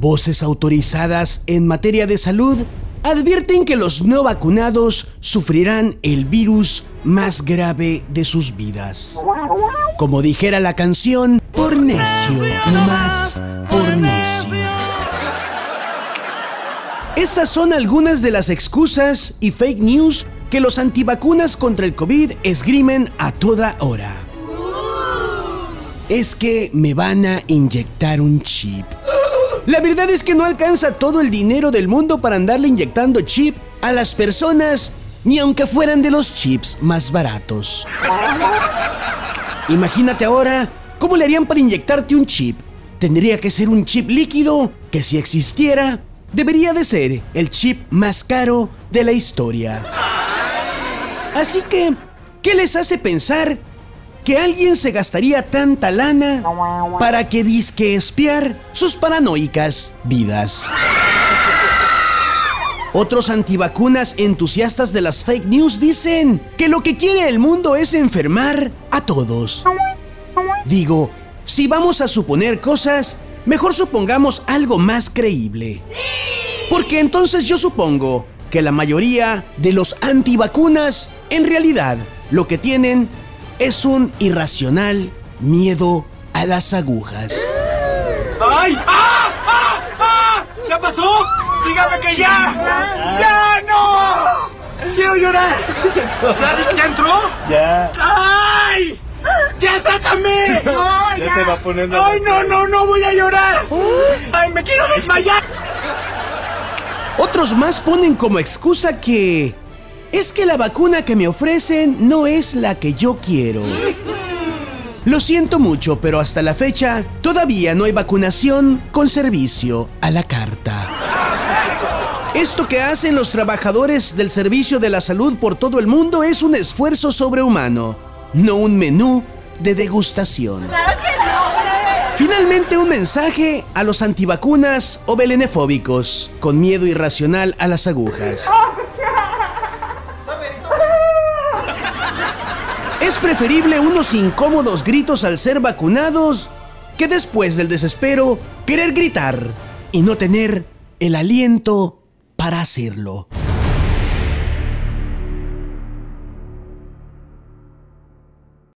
Voces autorizadas en materia de salud advierten que los no vacunados sufrirán el virus más grave de sus vidas. Como dijera la canción, por necio, no más por necio. Estas son algunas de las excusas y fake news que los antivacunas contra el COVID esgrimen a toda hora. Es que me van a inyectar un chip. La verdad es que no alcanza todo el dinero del mundo para andarle inyectando chip a las personas, ni aunque fueran de los chips más baratos. Imagínate ahora cómo le harían para inyectarte un chip. Tendría que ser un chip líquido que si existiera, debería de ser el chip más caro de la historia. Así que, ¿qué les hace pensar que alguien se gastaría tanta lana para que disque espiar sus paranoicas vidas. Otros antivacunas entusiastas de las fake news dicen que lo que quiere el mundo es enfermar a todos. Digo, si vamos a suponer cosas, mejor supongamos algo más creíble. Porque entonces yo supongo que la mayoría de los antivacunas en realidad lo que tienen es un irracional miedo a las agujas. ¡Ay! ¡Ah! ¡Ah! ¡Ah! ¿Ya pasó? ¡Dígame que ya! ¡Ya no! ¡Quiero llorar! ¿Ya, ¿Ya entró? Ya. ¡Ay! ¡Ya sácame! Ya te va poniendo. ¡Ay, no, no, no voy a llorar! ¡Ay, me quiero desmayar! Otros más ponen como excusa que es que la vacuna que me ofrecen no es la que yo quiero. Lo siento mucho, pero hasta la fecha todavía no hay vacunación con servicio a la carta. Esto que hacen los trabajadores del servicio de la salud por todo el mundo es un esfuerzo sobrehumano, no un menú de degustación. Finalmente un mensaje a los antivacunas o belenefóbicos con miedo irracional a las agujas. Preferible unos incómodos gritos al ser vacunados que después del desespero querer gritar y no tener el aliento para hacerlo.